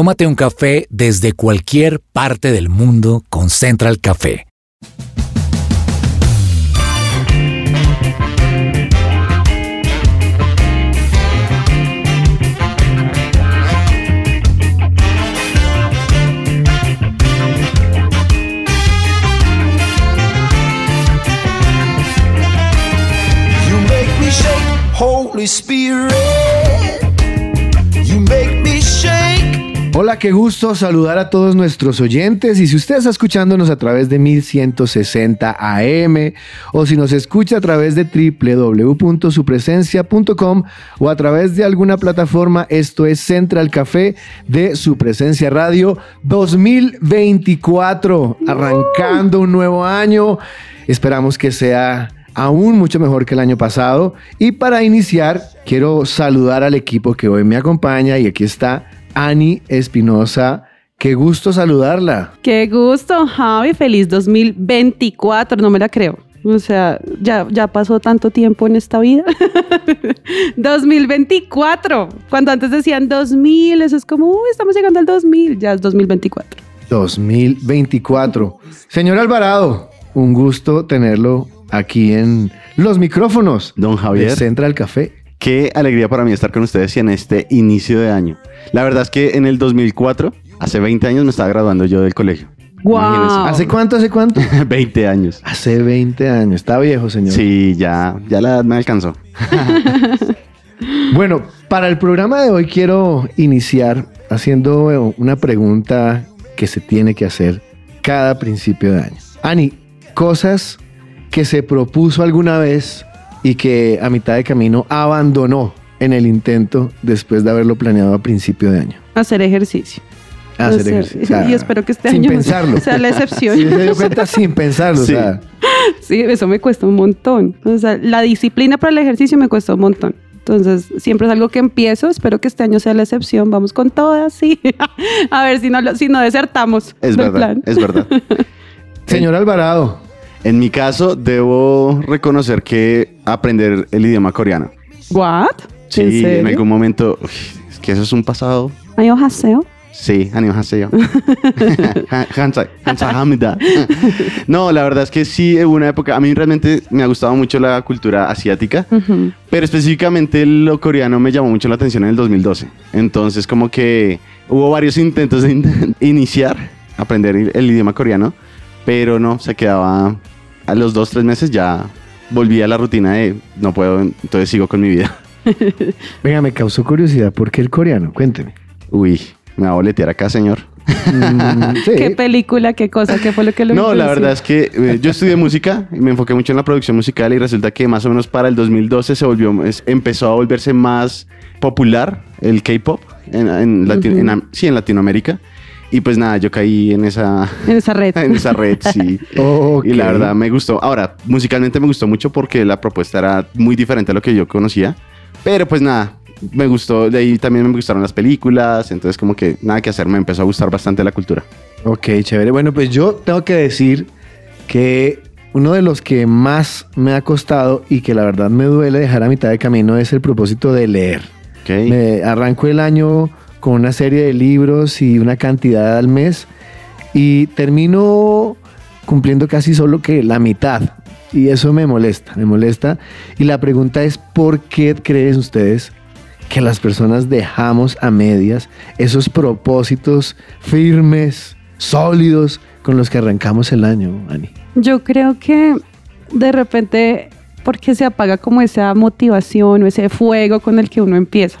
Tómate un café desde cualquier parte del mundo con Central Café. Holy Spirit. Hola, qué gusto saludar a todos nuestros oyentes y si usted está escuchándonos a través de 1160 AM o si nos escucha a través de www.supresencia.com o a través de alguna plataforma, esto es Central Café de Su Presencia Radio 2024, arrancando un nuevo año. Esperamos que sea aún mucho mejor que el año pasado. Y para iniciar, quiero saludar al equipo que hoy me acompaña y aquí está Ani Espinosa. Qué gusto saludarla. Qué gusto, Javi. Feliz 2024. No me la creo. O sea, ya, ya pasó tanto tiempo en esta vida. 2024. Cuando antes decían 2000, eso es como, uy, estamos llegando al 2000. Ya es 2024. 2024. Señor Alvarado, un gusto tenerlo aquí en los micrófonos Don Javier. de Central Café. Qué alegría para mí estar con ustedes y en este inicio de año. La verdad es que en el 2004, hace 20 años, me estaba graduando yo del colegio. Wow. ¿Hace cuánto? ¿Hace cuánto? 20 años. Hace 20 años. Está viejo, señor. Sí, ya, ya la edad me alcanzó. Bueno, para el programa de hoy quiero iniciar haciendo una pregunta que se tiene que hacer cada principio de año. Ani, cosas que se propuso alguna vez y que a mitad de camino abandonó en el intento después de haberlo planeado a principio de año. Hacer ejercicio. Hacer ejercicio. O sea, y espero que este sin año pensarlo. sea la excepción. Sí, se dio cuenta sin pensarlo. Sí. O sea, Sí, eso me cuesta un montón. O sea, la disciplina para el ejercicio me cuesta un montón. Entonces, siempre es algo que empiezo. Espero que este año sea la excepción. Vamos con todas, sí. A ver si no, lo- si no desertamos Es del verdad, plan. es verdad. señor Alvarado, En mi caso, debo reconocer que aprender el idioma coreano. ¿What? Sí, ¿En, en algún momento. Es que eso es un pasado. ¿Hay haseo? Sí, yo. Hansa, Hansa Hamida. No, la verdad es que sí, en una época, a mí realmente me ha gustado mucho la cultura asiática, uh -huh. pero específicamente lo coreano me llamó mucho la atención en el 2012. Entonces, como que hubo varios intentos de in iniciar, aprender el idioma coreano, pero no, se quedaba a los dos, tres meses ya volví a la rutina de no puedo, entonces sigo con mi vida. venga, me causó curiosidad. ¿Por qué el coreano? Cuénteme. Uy, me va a boletear acá, señor. Mm, sí. ¿Qué película, qué cosa, qué fue lo que lo No, la verdad es que eh, yo estudié música y me enfoqué mucho en la producción musical y resulta que más o menos para el 2012 se volvió, es- empezó a volverse más popular el K-pop en, en sí, en Latinoamérica. Y pues nada, yo caí en esa, En esa red. en esa red, sí. Ok. Y la verdad me gustó. Ahora, musicalmente me gustó mucho porque la propuesta era muy diferente a lo que yo conocía. Pero pues nada, me gustó. De ahí también me gustaron las películas. Entonces como que nada que hacer, me empezó a gustar bastante la cultura. Ok, chévere. Bueno, pues yo tengo que decir que uno de los que más me ha costado y que la verdad me duele dejar a mitad de camino es el propósito de leer. ¿ok? Me arranco el año con una serie de libros y una cantidad al mes y termino cumpliendo casi solo que la mitad. Y eso me molesta, me molesta. Y la pregunta es, ¿por qué creen ustedes que las personas dejamos a medias esos propósitos firmes, sólidos, con los que arrancamos el año, Ani? Yo creo que de repente, porque se apaga como esa motivación o ese fuego con el que uno empieza.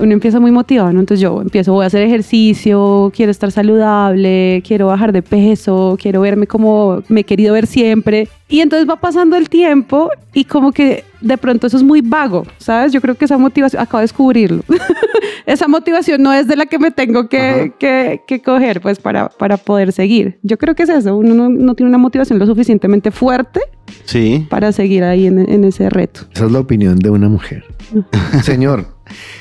Uno empieza muy motivado, ¿no? Entonces yo empiezo, voy a hacer ejercicio, quiero estar saludable, quiero bajar de peso, quiero verme como me he querido ver siempre. Y entonces va pasando el tiempo y como que de pronto eso es muy vago, ¿sabes? Yo creo que esa motivación, acabo de descubrirlo. esa motivación no es de la que me tengo que, que, que coger pues para, para poder seguir. Yo creo que es eso, uno no, no tiene una motivación lo suficientemente fuerte Sí. para seguir ahí en, en ese reto. Esa es la opinión de una mujer. Señor,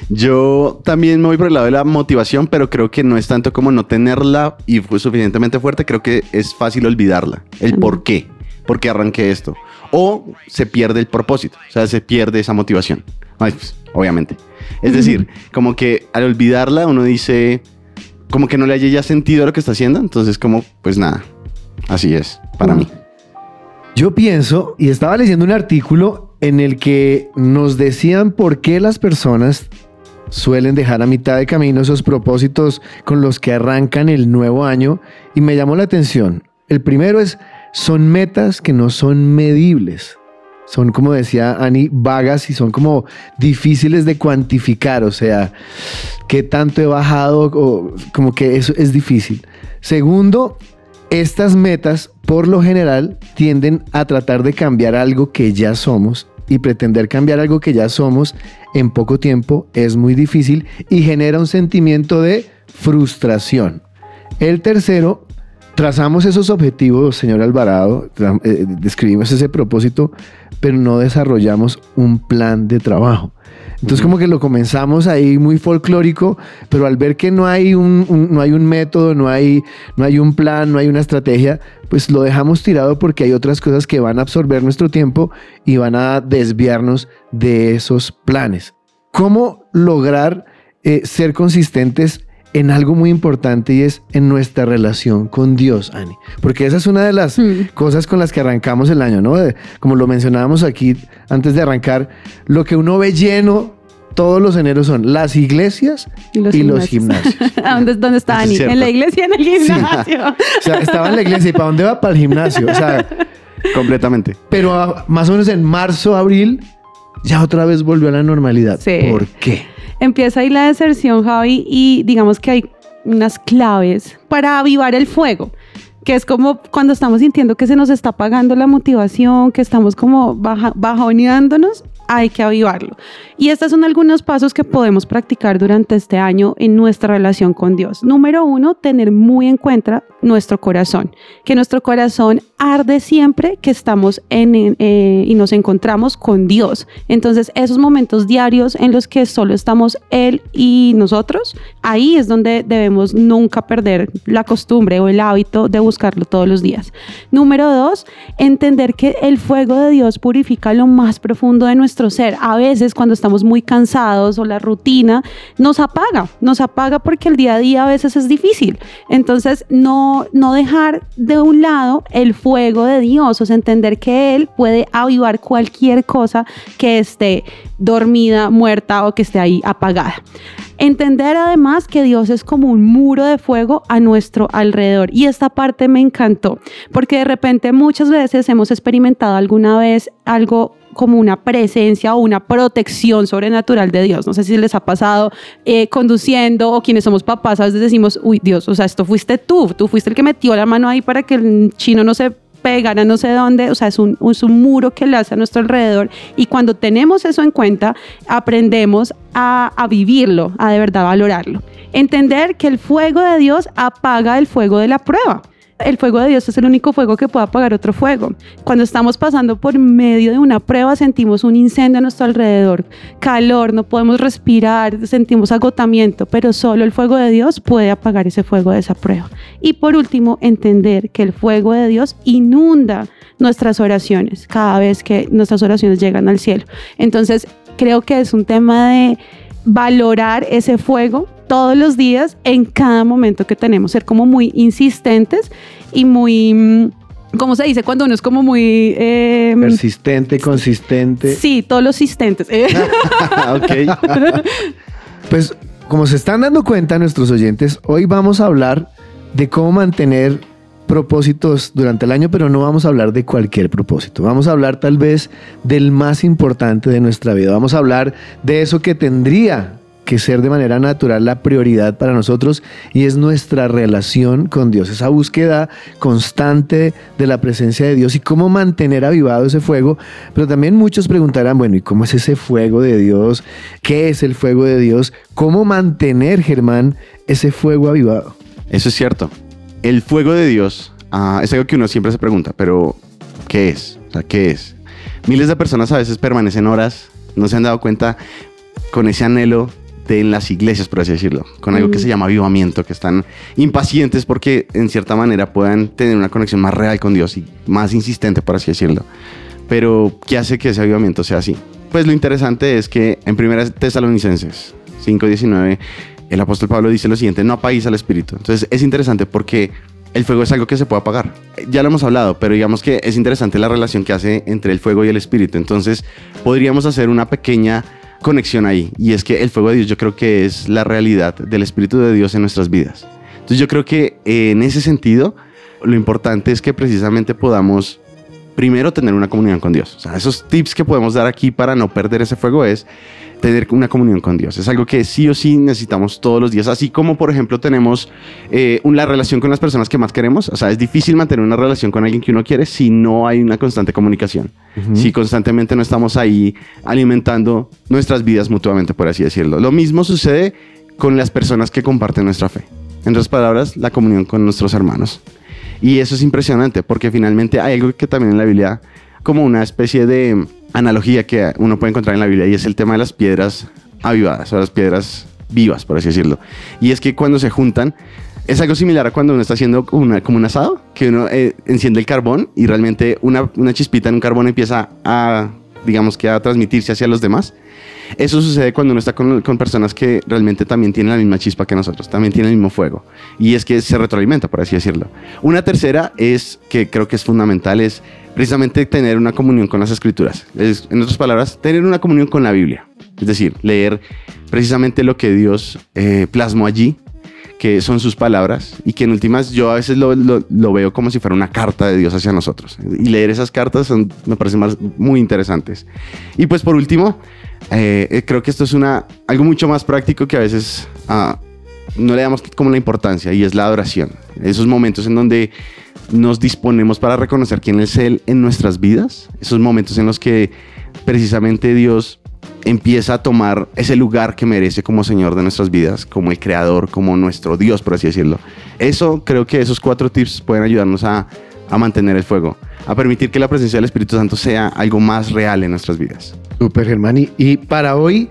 Yo también me voy por el lado de la motivación, pero creo que no es tanto como no tenerla y fue suficientemente fuerte, creo que es fácil olvidarla. El por qué, por qué arranqué esto. O se pierde el propósito, o sea, se pierde esa motivación. Ay, pues, obviamente. Es decir, como que al olvidarla uno dice, como que no le haya ya sentido a lo que está haciendo. Entonces, como, pues nada, así es para mí. Yo pienso, y estaba leyendo un artículo en el que nos decían por qué las personas suelen dejar a mitad de camino esos propósitos con los que arrancan el nuevo año y me llamó la atención. El primero es, son metas que no son medibles. Son, como decía Ani, vagas y son como difíciles de cuantificar. O sea, qué tanto he bajado, o como que eso es difícil. Segundo, estas metas, por lo general, tienden a tratar de cambiar algo que ya somos y pretender cambiar algo que ya somos en poco tiempo es muy difícil y genera un sentimiento de frustración. El tercero, trazamos esos objetivos, señor Alvarado, eh, describimos ese propósito, pero no desarrollamos un plan de trabajo. Entonces como que lo comenzamos ahí muy folclórico, pero al ver que no hay un, no hay un método, no hay, no hay un plan, no hay una estrategia, pues lo dejamos tirado porque hay otras cosas que van a absorber nuestro tiempo y van a desviarnos de esos planes. ¿Cómo lograr eh, ser consistentes en algo muy importante y es en nuestra relación con Dios, Ani? Porque esa es una de las Hmm. cosas con las que arrancamos el año, ¿no? De- como lo mencionábamos aquí antes de arrancar, lo que uno ve lleno todos los eneros son las iglesias y los, gimnasios. ¿A dónde, dónde está es Ani? En la iglesia, en el gimnasio. O sea, estaba en la iglesia y ¿para dónde va? Para el gimnasio. O sea, Completamente. pero ah, más o menos en marzo, abril, ya otra vez volvió a la normalidad. Sí. ¿Por qué? Empieza ahí la deserción, Javi, y digamos que hay unas claves para avivar el fuego, que es como cuando estamos sintiendo que se nos está apagando la motivación, que estamos como baja, bajoneándonos, hay que avivarlo. Y estos son algunos pasos que podemos practicar durante este año en nuestra relación con Dios. Número uno, tener muy en cuenta nuestro corazón, que nuestro corazón arde siempre que estamos en, eh, y nos encontramos con Dios. Entonces, esos momentos diarios en los que solo estamos Él y nosotros, ahí es donde debemos nunca perder la costumbre o el hábito de buscarlo todos los días. Número dos, entender que el fuego de Dios purifica lo más profundo de nuestro ser. A veces cuando estamos muy cansados o la rutina nos apaga, nos apaga porque el día a día a veces es difícil. Entonces, no, no dejar de un lado el fuego de Dios, o sea, entender que Él puede avivar cualquier cosa que esté dormida, muerta o que esté ahí apagada. Entender además que Dios es como un muro de fuego a nuestro alrededor. Y esta parte me encantó, porque de repente muchas veces hemos experimentado alguna vez algo como una presencia o una protección sobrenatural de Dios. No sé si les ha pasado eh, conduciendo o quienes somos papás, a veces decimos, uy Dios, o sea, esto fuiste tú, tú fuiste el que metió la mano ahí para que el chino no se pegara no sé dónde, o sea, es un, es un muro que le hace a nuestro alrededor y cuando tenemos eso en cuenta, aprendemos a, a vivirlo, a de verdad valorarlo. Entender que el fuego de Dios apaga el fuego de la prueba. El fuego de Dios es el único fuego que puede apagar otro fuego. Cuando estamos pasando por medio de una prueba, sentimos un incendio a nuestro alrededor, calor, no podemos respirar, sentimos agotamiento, pero solo el fuego de Dios puede apagar ese fuego de esa prueba. Y por último, entender que el fuego de Dios inunda nuestras oraciones cada vez que nuestras oraciones llegan al cielo. Entonces, creo que es un tema de valorar ese fuego todos los días en cada momento que tenemos, ser como muy insistentes y muy, mm, ¿cómo se dice? Cuando uno es como muy... eh, Persistente, consistente. sí, todos los asistentes. ok. Pues como se están dando cuenta nuestros oyentes, hoy vamos a hablar de cómo mantener propósitos durante el año, pero no vamos a hablar de cualquier propósito. Vamos a hablar tal vez del más importante de nuestra vida. Vamos a hablar de eso que tendría que ser de manera natural la prioridad para nosotros y es nuestra relación con Dios, esa búsqueda constante de la presencia de Dios y cómo mantener avivado ese fuego. Pero también muchos preguntarán, bueno, ¿y cómo es ese fuego de Dios? ¿Qué es el fuego de Dios? ¿Cómo mantener, Germán, ese fuego avivado? Eso es cierto. El fuego de Dios ah, es algo que uno siempre se pregunta, pero ¿qué es? O sea, ¿qué es? Miles de personas a veces permanecen horas, no se han dado cuenta con ese anhelo de en las iglesias, por así decirlo, con algo que se llama avivamiento, que están impacientes porque en cierta manera puedan tener una conexión más real con Dios y más insistente, por así decirlo. Pero, ¿qué hace que ese avivamiento sea así? Pues lo interesante es que en 1 Tesalonicenses 5.19 el apóstol Pablo dice lo siguiente, no apaguéis al espíritu. Entonces es interesante porque el fuego es algo que se puede apagar. Ya lo hemos hablado, pero digamos que es interesante la relación que hace entre el fuego y el espíritu. Entonces podríamos hacer una pequeña conexión ahí. Y es que el fuego de Dios yo creo que es la realidad del espíritu de Dios en nuestras vidas. Entonces yo creo que eh, en ese sentido lo importante es que precisamente podamos primero tener una comunión con Dios. O sea, esos tips que podemos dar aquí para no perder ese fuego es tener una comunión con Dios. Es algo que sí o sí necesitamos todos los días, así como por ejemplo tenemos eh, una relación con las personas que más queremos. O sea, es difícil mantener una relación con alguien que uno quiere si no hay una constante comunicación. Si constantemente no estamos ahí alimentando nuestras vidas mutuamente, por así decirlo. Lo mismo sucede con las personas que comparten nuestra fe. En otras palabras, la comunión con nuestros hermanos. Y eso es impresionante porque finalmente hay algo que también en la Biblia, como una especie de analogía que uno puede encontrar en la Biblia y es el tema de las piedras avivadas o las piedras vivas, por así decirlo. Y es que cuando se juntan, es algo similar a cuando uno está haciendo una, como un asado, que uno eh, enciende el carbón y realmente una, una chispita en un carbón empieza a, digamos que a transmitirse hacia los demás. Eso sucede cuando uno está con, personas que realmente también tienen la misma chispa que nosotros, también tienen el mismo fuego. Y es que se retroalimenta, por así decirlo. Una tercera es, que creo que es fundamental, es precisamente tener una comunión con las escrituras. Es, en otras palabras, tener una comunión con la Biblia. Es decir, leer precisamente lo que Dios eh, plasmó allí, que son sus palabras y que en últimas yo a veces lo, lo, veo como si fuera una carta de Dios hacia nosotros. Y leer esas cartas me parecen muy interesantes. Y pues por último, eh, creo que esto es una, algo mucho más práctico que a veces uh, no le damos como la importancia y es la adoración. Esos momentos en donde nos disponemos para reconocer quién es Él en nuestras vidas, esos momentos en los que precisamente Dios empieza a tomar ese lugar que merece como Señor de nuestras vidas, como el Creador, como nuestro Dios, por así decirlo. Eso creo que esos cuatro tips pueden ayudarnos a, a mantener el fuego, a permitir que la presencia del Espíritu Santo sea algo más real en nuestras vidas. Super, Germán. Y para hoy,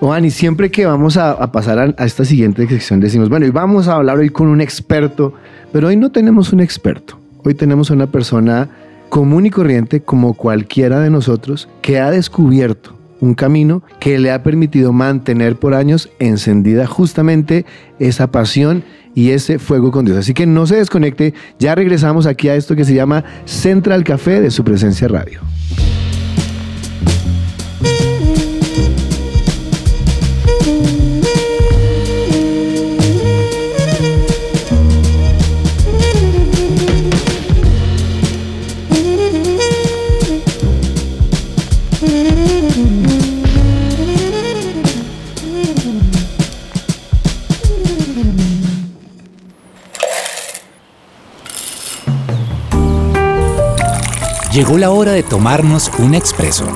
Juan, y siempre que vamos a, a pasar a, a, esta siguiente sección, decimos, bueno, y vamos a hablar hoy con un experto, pero hoy no tenemos un experto. Hoy tenemos una persona común y corriente, como cualquiera de nosotros, que ha descubierto un camino que le ha permitido mantener por años encendida justamente esa pasión y ese fuego con Dios. Así que no se desconecte, ya regresamos aquí a esto que se llama Central Café de su presencia radio. Llegó la hora de tomarnos un expreso.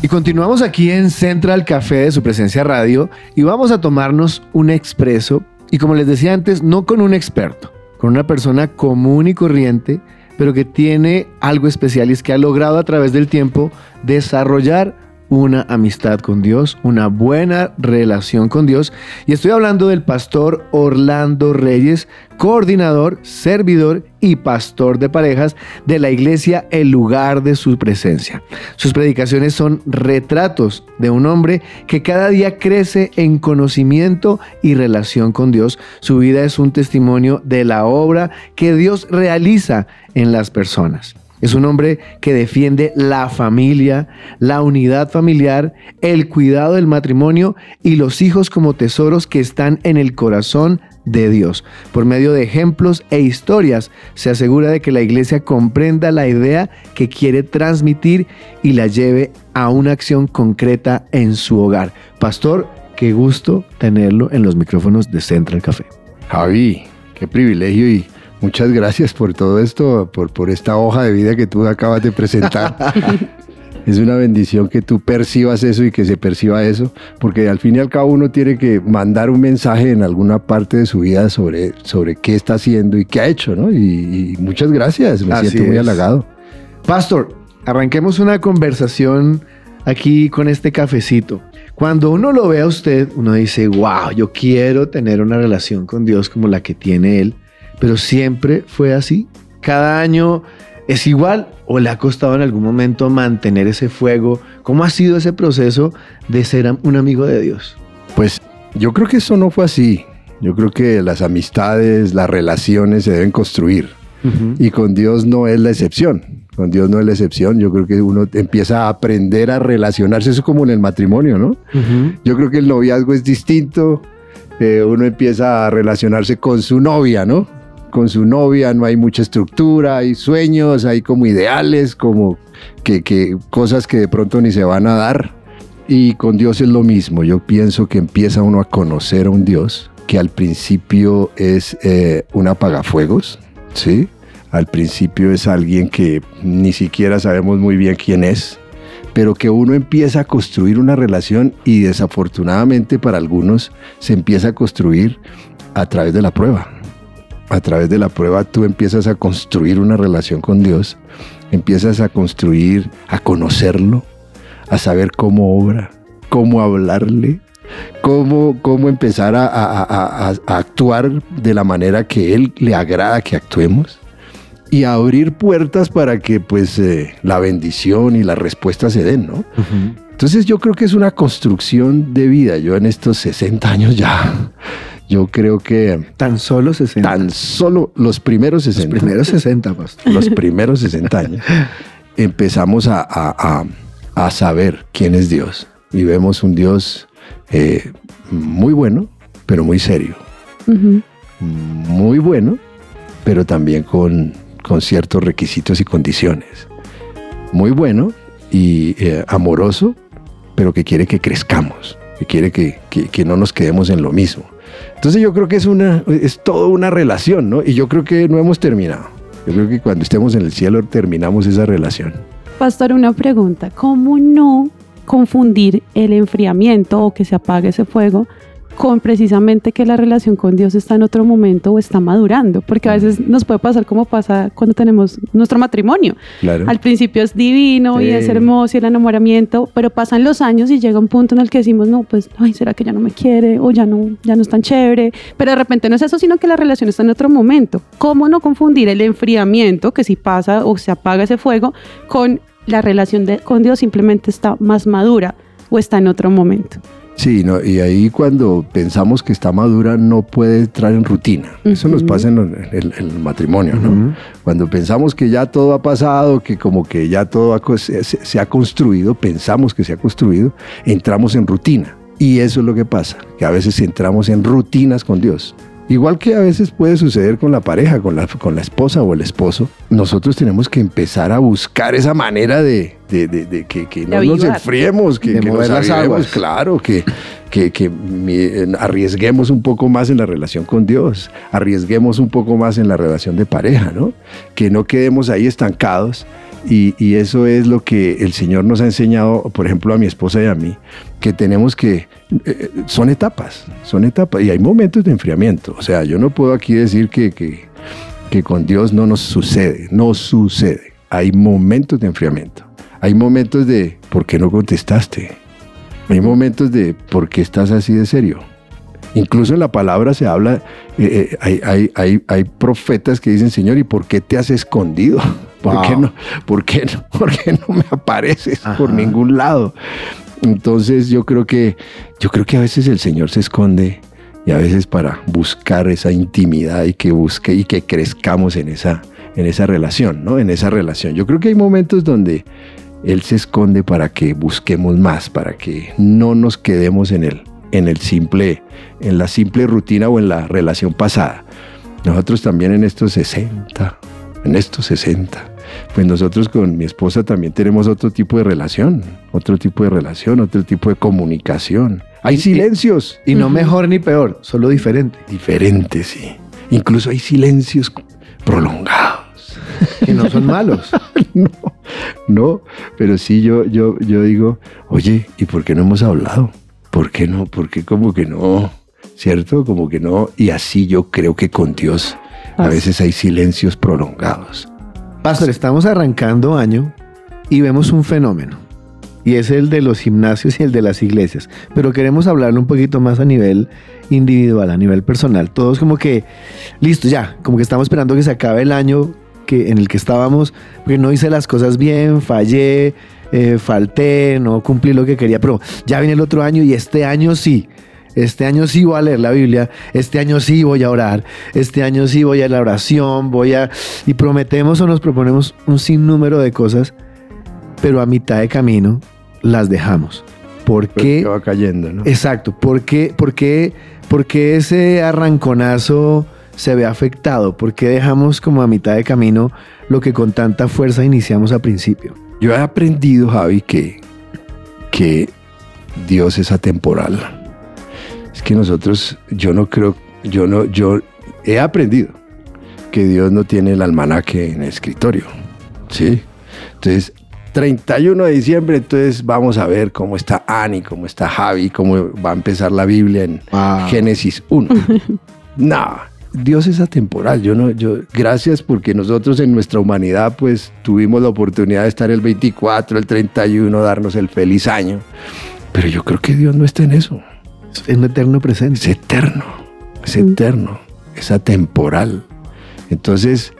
Y continuamos aquí en Central Café de su presencia radio y vamos a tomarnos un expreso y como les decía antes, no con un experto, con una persona común y corriente, pero que tiene algo especial y es que ha logrado a través del tiempo desarrollar una amistad con Dios, una buena relación con Dios. Y estoy hablando del pastor Orlando Reyes, coordinador, servidor y pastor de parejas de la iglesia El lugar de su presencia. Sus predicaciones son retratos de un hombre que cada día crece en conocimiento y relación con Dios. Su vida es un testimonio de la obra que Dios realiza en las personas. Es un hombre que defiende la familia, la unidad familiar, el cuidado del matrimonio y los hijos como tesoros que están en el corazón de Dios. Por medio de ejemplos e historias se asegura de que la iglesia comprenda la idea que quiere transmitir y la lleve a una acción concreta en su hogar. Pastor, qué gusto tenerlo en los micrófonos de Central Café. Javi, qué privilegio y Muchas gracias por todo esto, por, por esta hoja de vida que tú acabas de presentar. es una bendición que tú percibas eso y que se perciba eso, porque al fin y al cabo uno tiene que mandar un mensaje en alguna parte de su vida sobre, sobre qué está haciendo y qué ha hecho, ¿no? Y, y muchas gracias, me Así siento muy es. halagado. Pastor, arranquemos una conversación aquí con este cafecito. Cuando uno lo ve a usted, uno dice, wow, yo quiero tener una relación con Dios como la que tiene Él pero siempre fue así. Cada año ¿Es igual o le ha costado en algún momento mantener ese fuego? ¿Cómo ha sido ese proceso de ser un amigo de Dios? Pues yo creo que eso no fue así. Yo creo que las amistades, las relaciones se deben construir. Y con Dios no es la excepción. Con Dios no es la excepción. Yo creo que uno empieza a aprender a relacionarse. Eso como en el matrimonio, ¿no? Yo creo que el noviazgo es distinto. Eh, uno empieza a relacionarse con su novia, ¿no? Con su novia no hay mucha estructura, hay sueños, hay como ideales, como que, cosas que de pronto ni se van a dar. Y con Dios es lo mismo. Yo pienso que empieza uno a conocer a un Dios que al principio es eh, un apagafuegos, ¿sí? Al principio es alguien que ni siquiera sabemos muy bien quién es, pero que uno empieza a construir una relación y desafortunadamente para algunos se empieza a construir a través de la prueba. A través de la prueba tú empiezas a construir una relación con Dios, empiezas a construir, a conocerlo, a saber cómo obra, cómo hablarle, cómo, cómo empezar a, actuar de la manera que Él le agrada que actuemos y abrir puertas para que pues eh, la bendición y la respuesta se den, ¿no? Entonces yo creo que es una construcción de vida. Yo en estos 60 años ya, yo creo que... Tan solo 60. Tan solo los primeros 60. Los primeros 60, pastor. Los primeros 60 años. empezamos a, a saber quién es Dios. Y vemos un Dios eh, muy bueno, pero muy serio. Muy bueno, pero también con, con, ciertos requisitos y condiciones. Muy bueno y eh, amoroso, pero que quiere que crezcamos, que quiere que, que, no nos quedemos en lo mismo. Entonces yo creo que es, una, es toda una relación, ¿no? Y yo creo que no hemos terminado. Yo creo que cuando estemos en el cielo terminamos esa relación. Pastor, una pregunta. ¿Cómo no confundir el enfriamiento o que se apague ese fuego con precisamente que la relación con Dios está en otro momento o está madurando, porque a veces nos puede pasar como pasa cuando tenemos nuestro matrimonio. Al principio es divino y es hermoso y el enamoramiento, pero pasan los años y llega un punto en el que decimos, no, pues, ay, ¿será que ya no me quiere? O ya no, ya no es tan chévere. Pero de repente no es eso, sino que la relación está en otro momento. ¿Cómo no confundir el enfriamiento, que si pasa o se apaga ese fuego, con la relación con Dios simplemente está más madura o está en otro momento. Sí, no, y ahí cuando pensamos que está madura no puede entrar en rutina. Eso nos pasa en el, matrimonio, ¿no? Cuando pensamos que ya todo ha pasado, que como que ya todo se, ha construido, pensamos que se ha construido, entramos en rutina. Y eso es lo que pasa, que a veces entramos en rutinas con Dios. Igual que a veces puede suceder con la pareja, con la, con la esposa o el esposo, nosotros tenemos que empezar a buscar esa manera de, que, no nos enfriemos, que, nos avivemos, claro, que, que, arriesguemos un poco más en la relación con Dios, arriesguemos un poco más en la relación de pareja, ¿no? Que no quedemos ahí estancados. Y, eso es lo que el Señor nos ha enseñado, por ejemplo, a mi esposa y a mí, que tenemos que, eh, son etapas, son etapas, y hay momentos de enfriamiento. O sea, yo no puedo aquí decir que, que, que con Dios no nos sucede, no sucede. Hay momentos de enfriamiento. Hay momentos de, ¿por qué no contestaste? Hay momentos de, ¿por qué estás así de serio? Incluso en la palabra se habla, eh, eh, hay, hay, hay, hay, profetas que dicen, Señor, ¿y por qué te has escondido? ¿Por, qué, no, por, qué, no, ¿Por qué no me apareces por ningún lado? Entonces yo creo que yo creo que a veces el Señor se esconde y a veces para buscar esa intimidad y que busque y que crezcamos en esa en esa relación, ¿no? En esa relación. Yo creo que hay momentos donde él se esconde para que busquemos más, para que no nos quedemos en el en el simple en la simple rutina o en la relación pasada. Nosotros también en estos 60, en estos 60 pues nosotros con mi esposa también tenemos otro tipo de relación, otro tipo de relación, otro tipo de comunicación. Hay silencios. Y, no mejor ni peor, solo diferente. Diferente, sí. Incluso hay silencios prolongados. Que no son malos. no, no, pero sí yo, yo, yo digo, oye, ¿y por qué no hemos hablado? ¿Por qué no? ¿Por qué como que no? ¿Cierto? Como que no. Y así yo creo que con Dios a veces hay silencios prolongados. Pastor, estamos arrancando año y vemos un fenómeno. Y es el de los gimnasios y el de las iglesias. Pero queremos hablarlo un poquito más a nivel individual, a nivel personal. Todos como que, listo, ya, como que estamos esperando que se acabe el año, que, en el que estábamos, porque no hice las cosas bien, fallé, eh, falté, no cumplí lo que quería, pero ya viene el otro año y este año sí. Este año sí voy a leer la Biblia, este año sí voy a orar, este año sí voy a la oración, voy a... Y prometemos o nos proponemos un sinnúmero de cosas, pero a mitad de camino las dejamos. ¿Por qué? Porque va cayendo, ¿no? Exacto. ¿Por qué, por qué- por qué ese arranconazo se ve afectado? ¿Por qué dejamos como a mitad de camino lo que con tanta fuerza iniciamos a principio? Yo he aprendido, Javi, que, que Dios es atemporal. Es que nosotros, yo no creo, yo no, yo he aprendido que Dios no tiene el almanaque en el escritorio. ¿Sí? Entonces, 31 de diciembre, entonces vamos a ver cómo está Ani, cómo está Javi, cómo va a empezar la Biblia en. Génesis 1. no, Dios es atemporal. Yo no, yo, gracias porque nosotros en nuestra humanidad, pues tuvimos la oportunidad de estar el 24, el 31, darnos el feliz año. Pero yo creo que Dios no está en eso. Es un eterno Es presente. eterno, es eterno, es atemporal. Entonces,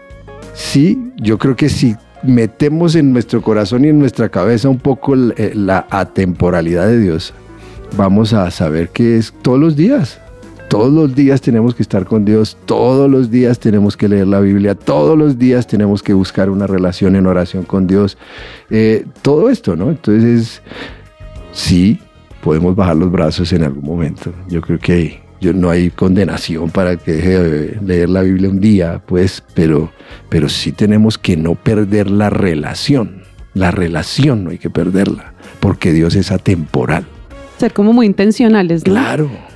sí, yo creo que si metemos en nuestro corazón y en nuestra cabeza un poco eh, la atemporalidad de Dios, vamos a saber que es todos los días. Todos los días tenemos que estar con Dios, todos los días tenemos que leer la Biblia, todos los días tenemos que buscar una relación en oración con Dios. Eh, todo esto, ¿no? Entonces, sí, podemos bajar los brazos en algún momento. Yo creo que yo, no hay condenación para que deje de leer la Biblia un día, pues, pero, pero sí tenemos que no perder la relación. La relación no hay que perderla, porque Dios es atemporal. Ser como muy intencionales, ¿no? Claro.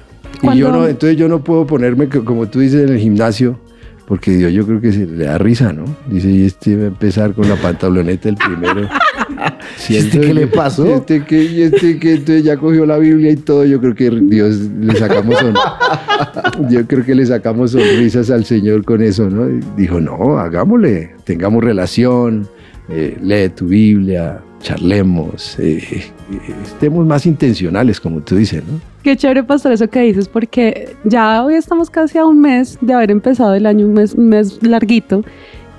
Y yo no, entonces yo no puedo ponerme, co- como tú dices, en el gimnasio, porque Dios yo creo que se le da risa, ¿no? Dice, y este va a empezar con la pantaloneta el primero. ¿Y este qué le pasó? Y este que, y este que entonces ya cogió la Biblia y todo, yo creo que Dios le sacamos son- yo creo que le sacamos sonrisas al Señor con eso, ¿no? Y dijo, no, hagámosle, tengamos relación, eh, lee tu Biblia, charlemos, eh, eh, estemos más intencionales, como tú dices, ¿no? Qué chévere, pastor, eso que dices, porque ya hoy estamos casi a un mes de haber empezado el año, un mes, un mes larguito.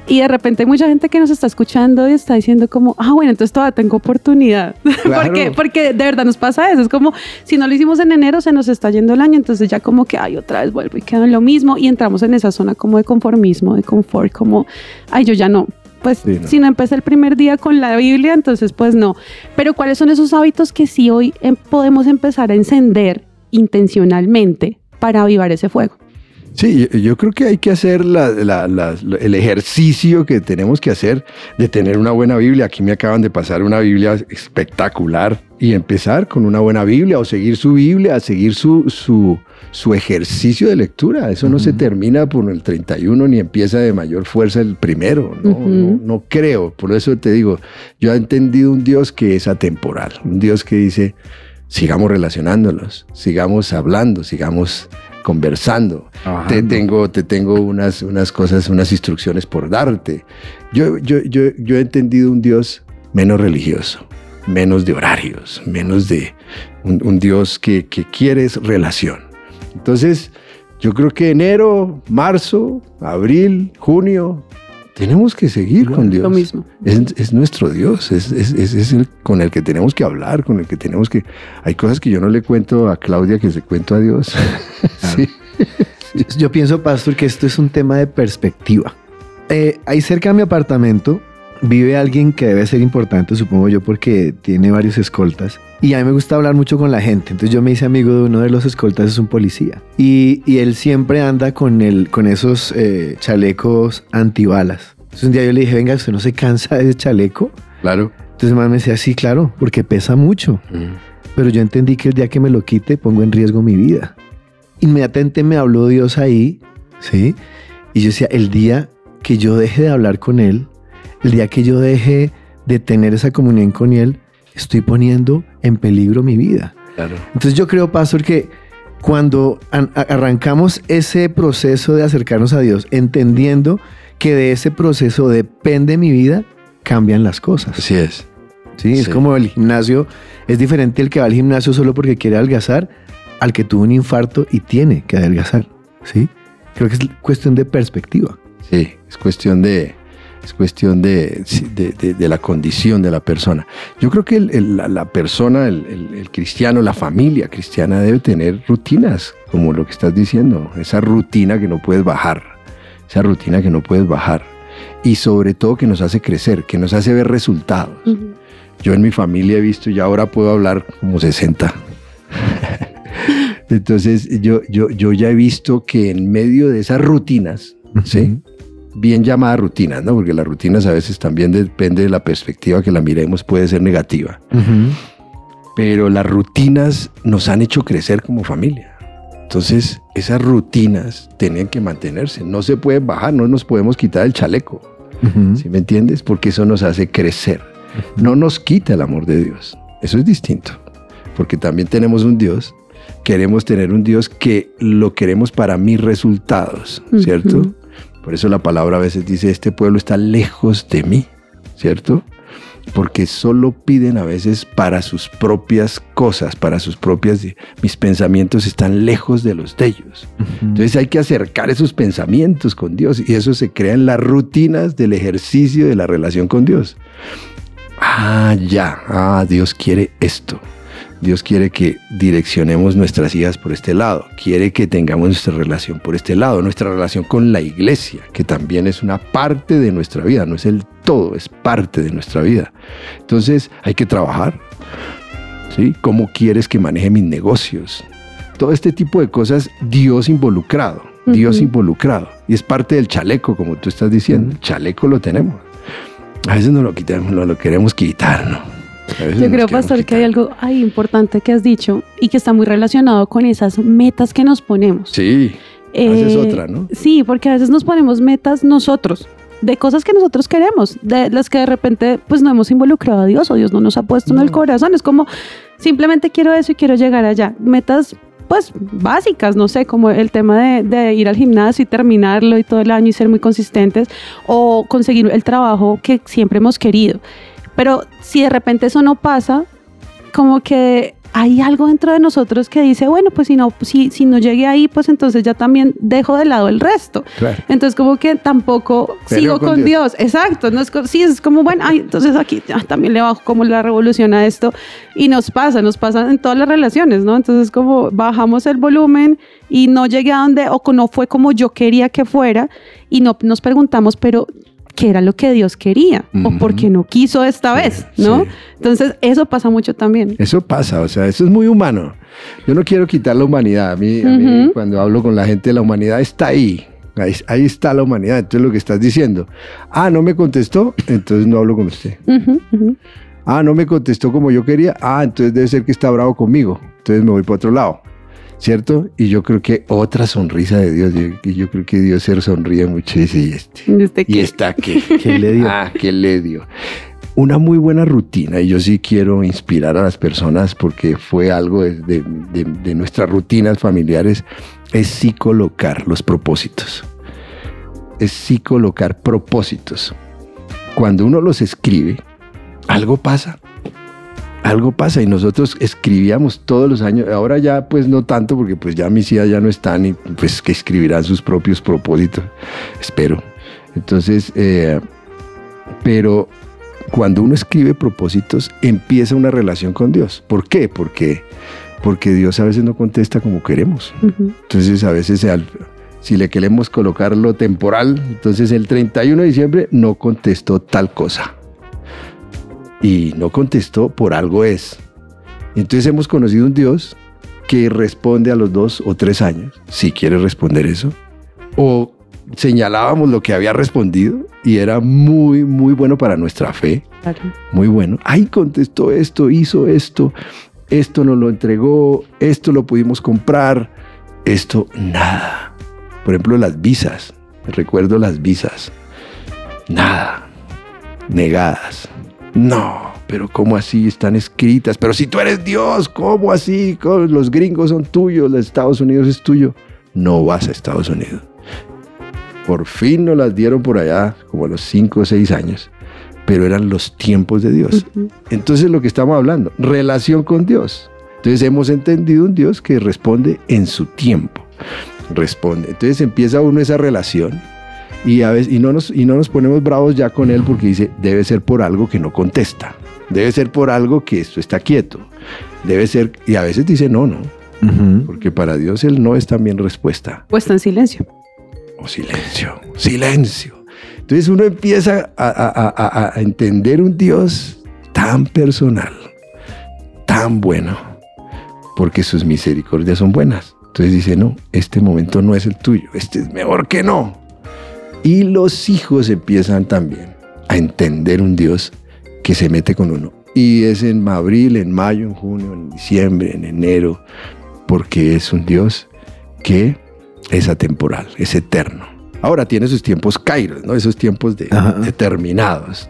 Y de repente hay mucha gente que nos está escuchando y está diciendo como, ah, bueno, entonces todavía tengo oportunidad. Claro. porque, porque de verdad nos pasa eso. Es como, si no lo hicimos en enero, se nos está yendo el año, entonces ya como que, ay, otra vez vuelvo y quedo en lo mismo. Y entramos en esa zona como de conformismo, de confort, como, ay, yo ya no. Pues Sí, no. si no empecé el primer día con la Biblia, entonces pues no. Pero ¿cuáles son esos hábitos que sí hoy em, podemos empezar a encender intencionalmente para avivar ese fuego? Sí, yo, yo creo que hay que hacer la- la- la- el ejercicio que tenemos que hacer de tener una buena Biblia. Aquí me acaban de pasar una Biblia espectacular y empezar con una buena Biblia o seguir su Biblia, seguir su, su, su ejercicio de lectura. Eso no se termina por el 31 ni empieza de mayor fuerza el primero. No, Ujú. no, no creo. Por eso te digo, yo he entendido un Dios que es atemporal, un Dios que dice, sigamos relacionándonos, sigamos hablando, sigamos conversando. Te tengo, te tengo unas, unas cosas, unas instrucciones por darte. Yo, yo, yo, yo he entendido un Dios menos religioso, menos de horarios, menos de un, un Dios que, que quiere es relación. Entonces, yo creo que enero, marzo, abril, junio, tenemos que seguir con Dios. Lo mismo. Es, es nuestro Dios, es, es- es- es el con el que tenemos que hablar, con el que tenemos que... Hay cosas que yo no le cuento a Claudia que se cuento a Dios. sí. Yo pienso, pastor, que esto es un tema de perspectiva. Eh, ahí cerca de mi apartamento vive alguien que debe ser importante, supongo yo, porque tiene varios escoltas. Y a mí me gusta hablar mucho con la gente. Entonces yo me hice amigo de uno de los escoltas, es un policía. Y, y él siempre anda con, el, con esos eh, chalecos antibalas. Entonces un día yo le dije, venga, ¿usted no se cansa de ese chaleco? Claro. Entonces el man me decía, sí, claro, porque pesa mucho. Pero yo entendí que el día que me lo quite pongo en riesgo mi vida. Inmediatamente me habló Dios ahí, ¿sí? Y yo decía, el día que yo deje de hablar con Él, el día que yo deje de tener esa comunión con Él, estoy poniendo en peligro mi vida. Claro. Entonces yo creo, Pastor, que cuando arrancamos ese proceso de acercarnos a Dios, entendiendo que de ese proceso depende mi vida, cambian las cosas. Así es. Sí, es Sí. como el gimnasio. Es diferente el que va al gimnasio solo porque quiere adelgazar al que tuvo un infarto y tiene que adelgazar. ¿Sí? Creo que es cuestión de perspectiva. Sí, es cuestión de... Es cuestión de, de- de- de la condición de la persona. Yo creo que el- el- la, la persona, el, el- cristiano, la familia cristiana debe tener rutinas, como lo que estás diciendo. Esa rutina que no puedes bajar. Esa rutina que no puedes bajar. Y sobre todo que nos hace crecer, que nos hace ver resultados. Ujú. Yo en mi familia he visto, y ahora puedo hablar como 60. Entonces, yo, yo, yo ya he visto que en medio de esas rutinas, ¿sí? Bien llamadas rutinas, ¿no? Porque las rutinas a veces también depende de la perspectiva que la miremos, puede ser negativa. Pero las rutinas nos han hecho crecer como familia. Entonces, esas rutinas tienen que mantenerse. No se pueden bajar, no nos podemos quitar el chaleco. ¿Sí me entiendes? Porque eso nos hace crecer. No nos quita el amor de Dios. Eso es distinto. Porque también tenemos un Dios. Queremos tener un Dios que lo queremos para mis resultados, ¿cierto? Por eso la palabra a veces dice, este pueblo está lejos de mí, ¿cierto? Porque solo piden a veces para sus propias cosas, para sus propias... Mis pensamientos están lejos de los de ellos. Entonces hay que acercar esos pensamientos con Dios y eso se crea en las rutinas del ejercicio de la relación con Dios. Ah, ya, ah, Dios quiere esto. Dios quiere que direccionemos nuestras ideas por este lado. Quiere que tengamos nuestra relación por este lado. Nuestra relación con la iglesia, que también es una parte de nuestra vida. No es el todo, es parte de nuestra vida. Entonces hay que trabajar. ¿Sí? ¿Cómo quieres que maneje mis negocios? Todo este tipo de cosas, Dios involucrado. Dios involucrado. Y es parte del chaleco, como tú estás diciendo. El chaleco lo tenemos. A veces no lo quitamos, no lo queremos quitar, ¿no? Yo creo, Pastor, que hay algo ahí importante que has dicho y que está muy relacionado con esas metas que nos ponemos. Sí, esa es Eh, otra, ¿no? Sí, porque a veces nos ponemos metas nosotros, de cosas que nosotros queremos, de las que de repente pues no hemos involucrado a Dios o Dios no nos ha puesto en el corazón. Es como simplemente quiero eso y quiero llegar allá. Metas pues básicas, no sé, como el tema de, de ir al gimnasio y terminarlo y todo el año y ser muy consistentes o conseguir el trabajo que siempre hemos querido. Pero si de repente eso no pasa, como que hay algo dentro de nosotros que dice, bueno, pues si no, si, si no llegué ahí, pues entonces ya también dejo de lado el resto. Claro. Entonces como que tampoco sigo con Dios. Dios. Exacto. No es, sí, es como, bueno, ay, entonces aquí también le bajo como la revolución a esto. Y nos pasa, nos pasa en todas las relaciones, ¿no? Entonces como bajamos el volumen y no llegué a donde, o no fue como yo quería que fuera. Y no nos preguntamos, pero... ¿Qué era lo que Dios quería? ¿O Ujú. por qué no quiso esta vez? ¿no? sí. Entonces, eso pasa mucho también. Eso pasa, o sea, eso es muy humano. Yo no quiero quitar la humanidad. A mí, a mí, Ujú. cuando hablo con la gente, la humanidad está ahí. Ahí, ahí está la humanidad. Entonces lo que estás diciendo, ah, no me contestó, entonces no hablo con usted. Ah, no me contestó como yo quería, ah, entonces debe ser que está bravo conmigo. Entonces me voy para otro lado. ¿Cierto? Y yo creo que otra sonrisa de Dios, yo, y yo creo que Dios se sonríe mucho y dice, ¿y este? ¿Y que- esta qué? ¿Qué le dio? Ah, ¿qué le dio? Una muy buena rutina, y yo sí quiero inspirar a las personas porque fue algo de, de- de- de nuestras rutinas familiares, es sí colocar los propósitos. Es sí colocar propósitos. Cuando uno los escribe, algo pasa. Algo pasa y nosotros escribíamos todos los años, ahora ya pues no tanto porque pues ya mis hijas ya no están y pues que escribirán sus propios propósitos, espero. Entonces, eh, pero cuando uno escribe propósitos, empieza una relación con Dios. ¿Por qué? Porque, porque Dios a veces no contesta como queremos. Entonces, a veces si le queremos colocar lo temporal, entonces el 31 de diciembre no contestó tal cosa. Y no contestó por algo es. Entonces hemos conocido un Dios que responde a los dos o tres años, si quiere responder eso. O señalábamos lo que había respondido y era muy, muy bueno para nuestra fe Claro. muy bueno. Ay, contestó esto, hizo esto, esto nos lo entregó, esto lo pudimos comprar, esto nada. Por ejemplo, las visas. Recuerdo las visas. Nada. Negadas. No, pero ¿cómo así están escritas? Pero si tú eres Dios, ¿cómo así? ¿Cómo? Los gringos son tuyos, los Estados Unidos es tuyo. No vas a Estados Unidos. Por fin nos las dieron por allá, como a los 5 o 6 años, pero eran los tiempos de Dios. Entonces lo que estamos hablando, relación con Dios. Entonces hemos entendido un Dios que responde en su tiempo. Responde. Entonces empieza uno esa relación Y, a veces, y, no nos, y no nos ponemos bravos ya con él porque dice, debe ser por algo que no contesta. Debe ser por algo que esto está quieto. Debe ser, y a veces dice no, no. Porque para Dios el no es también respuesta. Puesta en silencio. O silencio, silencio. Entonces uno empieza a, a- a- a entender un Dios tan personal, tan bueno, porque sus misericordias son buenas. Entonces dice, no, este momento no es el tuyo, este es mejor que no. Y los hijos empiezan también a entender un Dios que se mete con uno. Y es en abril, en mayo, en junio, en diciembre, en enero, porque es un Dios que es atemporal, es eterno. Ahora tiene sus tiempos kairos, ¿no? Esos tiempos de- determinados.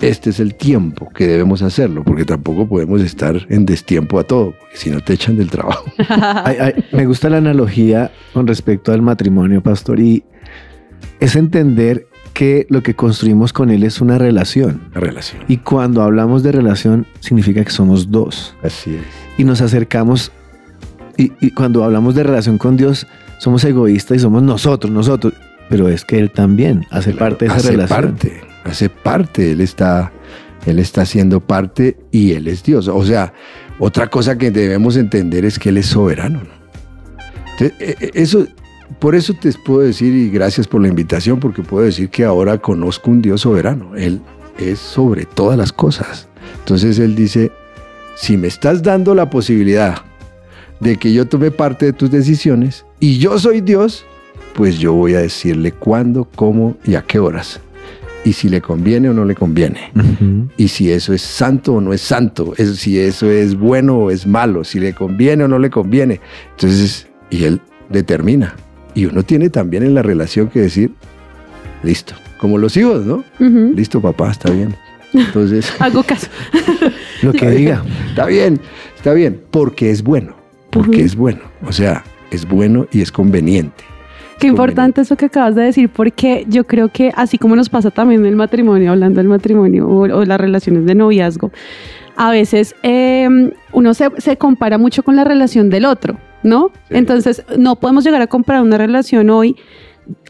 Este es el tiempo que debemos hacerlo, porque tampoco podemos estar en destiempo a todo, porque si no te echan del trabajo. Ay, ay, me gusta la analogía con respecto al matrimonio, pastor, y es entender que lo que construimos con él es una relación. La relación. Y cuando hablamos de relación, significa que somos dos. Así es. Y nos acercamos, y, y cuando hablamos de relación con Dios, somos egoístas y somos nosotros, nosotros. Pero es que él también hace parte de esa hace relación. parte, hace parte, él está, él está haciendo parte y él es Dios. O sea, otra cosa que debemos entender es que él es soberano. ¿no? Entonces, eh, eh, eso, por eso te puedo decir, y gracias por la invitación, porque puedo decir que ahora conozco un Dios soberano. Él es sobre todas las cosas. Entonces él dice, si me estás dando la posibilidad de que yo tome parte de tus decisiones y yo soy Dios, pues yo voy a decirle cuándo, cómo y a qué horas. Y si le conviene o no le conviene. Y si eso es santo o no es santo. Es, si eso es bueno o es malo. Si le conviene o no le conviene. Entonces, y él determina. Y uno tiene también en la relación que decir, listo. Como los hijos, ¿no? Listo, papá, está bien. Entonces, Hago caso. Lo que diga. está bien, está bien. Porque es bueno. Porque es bueno. O sea, es bueno y es conveniente. Qué importante eso que acabas de decir, porque yo creo que así como nos pasa también en el matrimonio, hablando del matrimonio o, o las relaciones de noviazgo, a veces eh, uno se, se compara mucho con la relación del otro, ¿no? Sí. Entonces, no podemos llegar a comparar una relación hoy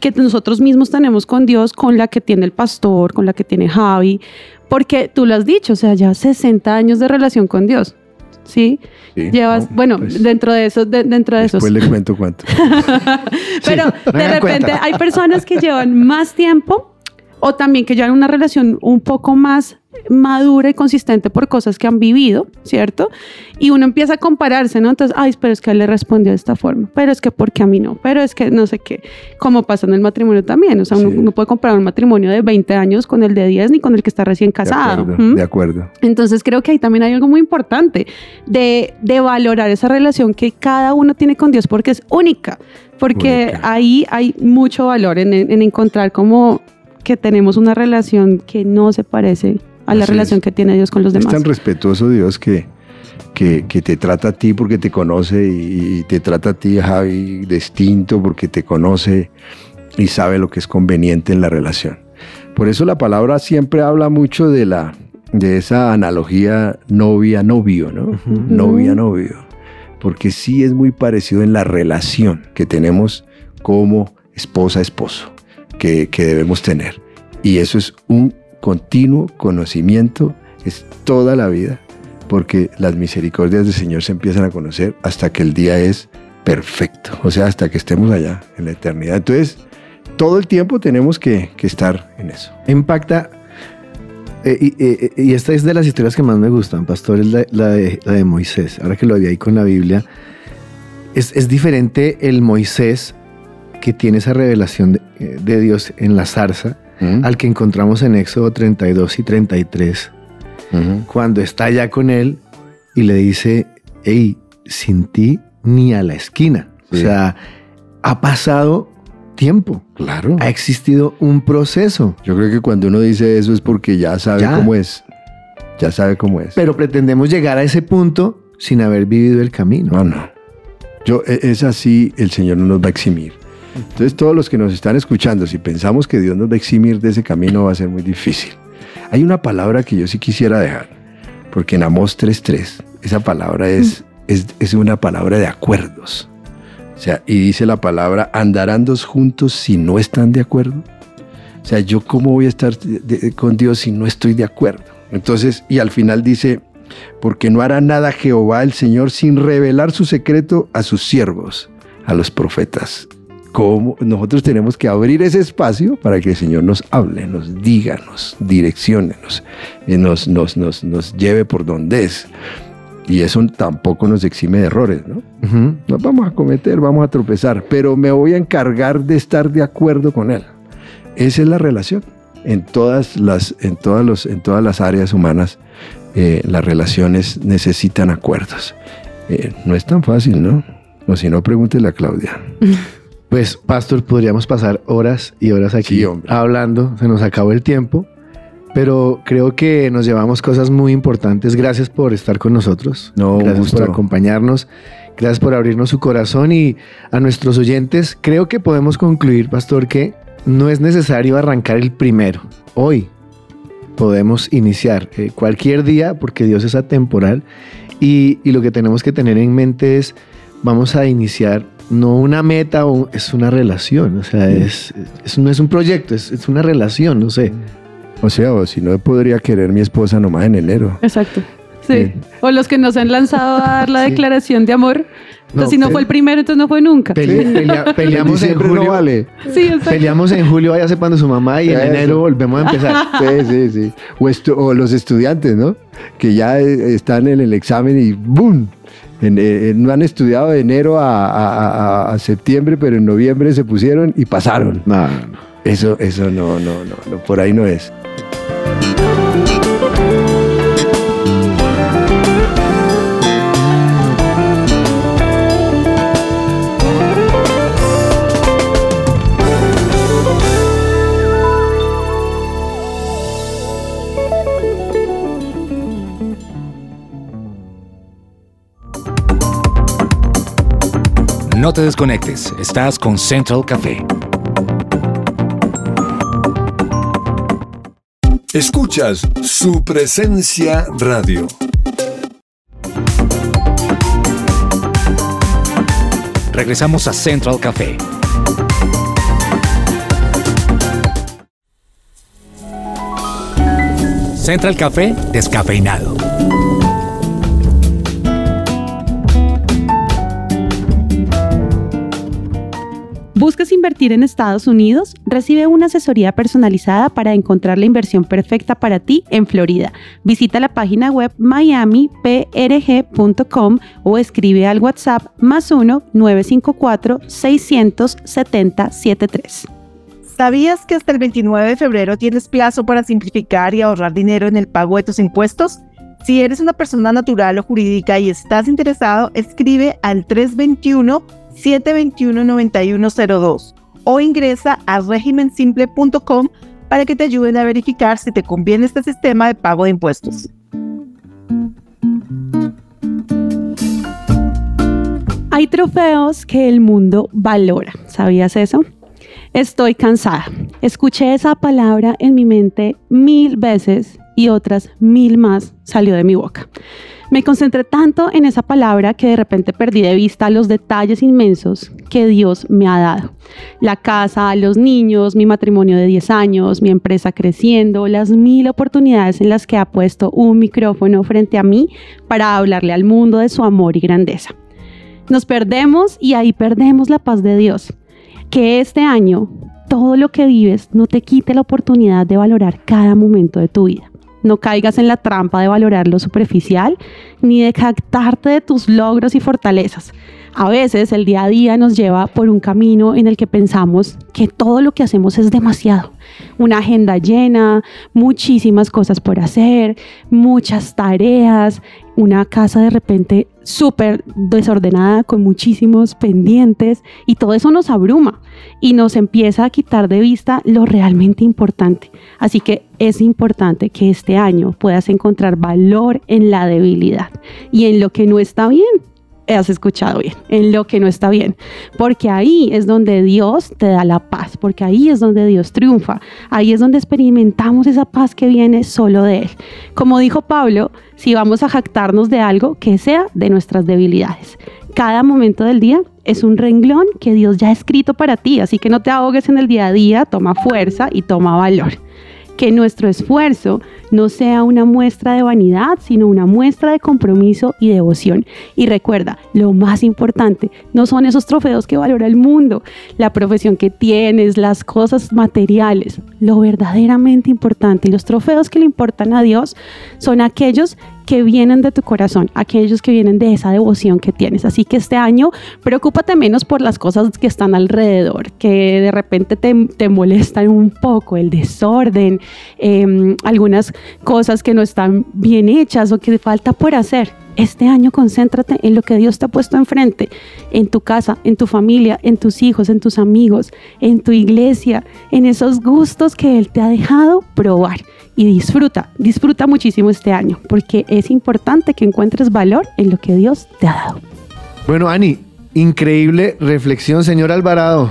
que nosotros mismos tenemos con Dios, con la que tiene el pastor, con la que tiene Javi, porque tú lo has dicho, o sea, ya 60 años de relación con Dios, ¿sí? Sí, Llevas, ¿no? bueno, Pues, dentro de esos, de- dentro de esos. Después le cuento cuánto. Pero de repente cuenta. hay personas que llevan más tiempo o también que llevan una relación un poco más madura y consistente por cosas que han vivido, ¿cierto? Y uno empieza a compararse, ¿no? Entonces, ay, pero es que él le respondió de esta forma, pero es que porque a mí no, pero es que no sé qué, como pasa en el matrimonio también, o sea, uno Sí. no puede comparar un matrimonio de 20 años con el de 10 ni con el que está recién De casado. acuerdo, ¿m? de acuerdo. Entonces creo que ahí también hay algo muy importante de, de valorar esa relación que cada uno tiene con Dios porque es única, porque Única. ahí hay mucho valor en, en encontrar como que tenemos una relación que no se parece a la Así relación es. que tiene Dios con los Es demás. tan respetuoso Dios que, que, que te trata a ti porque te conoce y, y te trata a ti, Javi, distinto porque te conoce y sabe lo que es conveniente en la relación. Por eso la palabra siempre habla mucho de, la, de esa analogía novia-novio, ¿no? Novia-novio. Porque sí es muy parecido en la relación que tenemos como esposa-esposo que, que debemos tener. Y eso es un continuo conocimiento, es toda la vida, porque las misericordias del Señor se empiezan a conocer hasta que el día es perfecto, o sea, hasta que estemos allá en la eternidad. Entonces, todo el tiempo tenemos que, estar en eso. impacta. eh, y, eh, y esta es de las historias que más me gustan, pastor, es la, de, la de Moisés. Ahora que lo había ahí con la Biblia, es, diferente el Moisés que tiene esa revelación eh, de Dios en la zarza ¿Mm? al que encontramos en Éxodo 32 y 33, Ujú. cuando está ya con él y le dice, hey, sin ti ni a la esquina. O sea, ha pasado tiempo, Claro. ha existido un proceso. Yo creo que cuando uno dice eso es porque ya sabe Ya. cómo es. Ya sabe cómo es. Pero pretendemos llegar a ese punto sin haber vivido el camino. No, no. Yo, e- es así, el Señor no nos va a eximir. Entonces, todos los que nos están escuchando, si pensamos que Dios nos va a eximir de ese camino, va a ser muy difícil. Hay una palabra que yo sí quisiera dejar, porque en Amós 3.3, esa palabra es, es, es una palabra de acuerdos. O sea, y dice la palabra, ¿andarán dos juntos si no están de acuerdo? O sea, yo cómo voy a estar con Dios si no estoy de acuerdo. Entonces, y al final dice, porque no hará nada Jehová el Señor sin revelar su secreto a sus siervos, a los profetas. ¿Cómo? Nosotros tenemos que abrir ese espacio para que el Señor nos hable, nos diga, nos direccione, nos, eh, nos, nos, nos, nos lleve por donde es. Y eso tampoco nos exime de errores, ¿no? Ujú. Nos vamos a cometer, vamos a tropezar, pero me voy a encargar de estar de acuerdo con Él. Esa es la relación. En todas las, en todas los, en todas las áreas humanas, eh, las relaciones necesitan acuerdos. Eh, no es tan fácil, ¿no? O si no, pregúntele a Claudia. Pues, Pastor, podríamos pasar horas y horas aquí Sí, hablando. Se nos acabó el tiempo. Pero creo que nos llevamos cosas muy importantes. Gracias por estar con nosotros. No, Gracias gusto. por acompañarnos. Gracias por abrirnos su corazón y a nuestros oyentes. Creo que podemos concluir, Pastor, que no es necesario arrancar el primero. Hoy podemos iniciar eh, cualquier día porque Dios es atemporal y, y lo que tenemos que tener en mente es vamos a iniciar no una meta, o es una relación, o sea, es, es- no es un proyecto, es, es una relación, no sé. O sea, o si no, podría querer mi esposa nomás en enero. Exacto. Sí. Bien. O los que nos han lanzado a dar la Sí. declaración de amor. Entonces, No, si no fue el primero, entonces no fue nunca. Pele- pelea- peleamos en julio. no vale. Sí. Peleamos en julio, vaya separando su mamá y en Eso. enero volvemos a empezar. Sí, sí, sí. O, estu- o los estudiantes, ¿no? Que ya eh, están en el examen y ¡boom! En- eh, no han estudiado de enero a, a- a- a septiembre, pero en noviembre se pusieron y pasaron. No. Eso, eso no, no, no, no, por ahí no es. No te desconectes, estás con Central Café. Escuchas su presencia radio. Regresamos a Central Café. Central Café descafeinado. Invertir en Estados Unidos? Recibe una asesoría personalizada para encontrar la inversión perfecta para ti en Florida. Visita la página web miamiprg.com o escribe al WhatsApp más 1-954-670-73. ¿Sabías que hasta el 29 de febrero tienes plazo para simplificar y ahorrar dinero en el pago de tus impuestos? Si eres una persona natural o jurídica y estás interesado, escribe al 321-721-9102 o ingresa a regimensimple.com para que te ayuden a verificar si te conviene este sistema de pago de impuestos. Hay trofeos que el mundo valora. ¿Sabías eso? Estoy cansada. Escuché esa palabra en mi mente mil veces y otras mil más salió de mi boca. Me concentré tanto en esa palabra que de repente perdí de vista los detalles inmensos que Dios me ha dado. La casa, los niños, mi matrimonio de 10 años, mi empresa creciendo, las mil oportunidades en las que ha puesto un micrófono frente a mí para hablarle al mundo de su amor y grandeza. Nos perdemos y ahí perdemos la paz de Dios. Que este año todo lo que vives no te quite la oportunidad de valorar cada momento de tu vida. No caigas en la trampa de valorar lo superficial ni de jactarte de tus logros y fortalezas. A veces el día a día nos lleva por un camino en el que pensamos que todo lo que hacemos es demasiado. Una agenda llena, muchísimas cosas por hacer, muchas tareas, una casa de repente súper desordenada con muchísimos pendientes y todo eso nos abruma y nos empieza a quitar de vista lo realmente importante. Así que es importante que este año puedas encontrar valor en la debilidad y en lo que no está bien. Has escuchado bien, en lo que no está bien, porque ahí es donde Dios te da la paz, porque ahí es donde Dios triunfa, ahí es donde experimentamos esa paz que viene solo de Él. Como dijo Pablo, si vamos a jactarnos de algo, que sea de nuestras debilidades. cada momento del día es un renglón que Dios ya ha escrito para ti, así que no te ahogues en el día a día, toma fuerza y toma valor. Que nuestro esfuerzo no sea una muestra de vanidad, sino una muestra de compromiso y devoción. Y recuerda, lo más importante no son esos trofeos que valora el mundo, la profesión que tienes, las cosas materiales. Lo verdaderamente importante y los trofeos que le importan a Dios son aquellos que vienen de tu corazón, aquellos que vienen de esa devoción que tienes. Así que este año preocúpate menos por las cosas que están alrededor, que de repente te, te molestan un poco, el desorden, eh, algunas cosas que no están bien hechas o que falta por hacer. Este año concéntrate en lo que Dios te ha puesto enfrente, en tu casa, en tu familia, en tus hijos, en tus amigos, en tu iglesia, en esos gustos que Él te ha dejado probar. Y disfruta, disfruta muchísimo este año, porque es importante que encuentres valor en lo que Dios te ha dado. Bueno, Ani, increíble reflexión, señor Alvarado.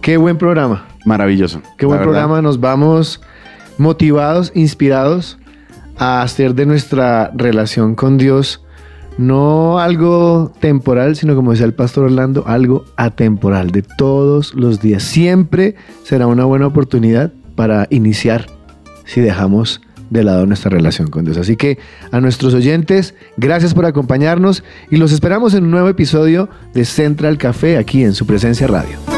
Qué buen programa. Maravilloso. Qué buen programa. Nos vamos motivados, inspirados a hacer de nuestra relación con Dios no algo temporal, sino como decía el pastor Orlando, algo atemporal de todos los días. Siempre será una buena oportunidad para iniciar si dejamos de lado nuestra relación con Dios. Así que a nuestros oyentes, gracias por acompañarnos y los esperamos en un nuevo episodio de Central Café aquí en su presencia radio.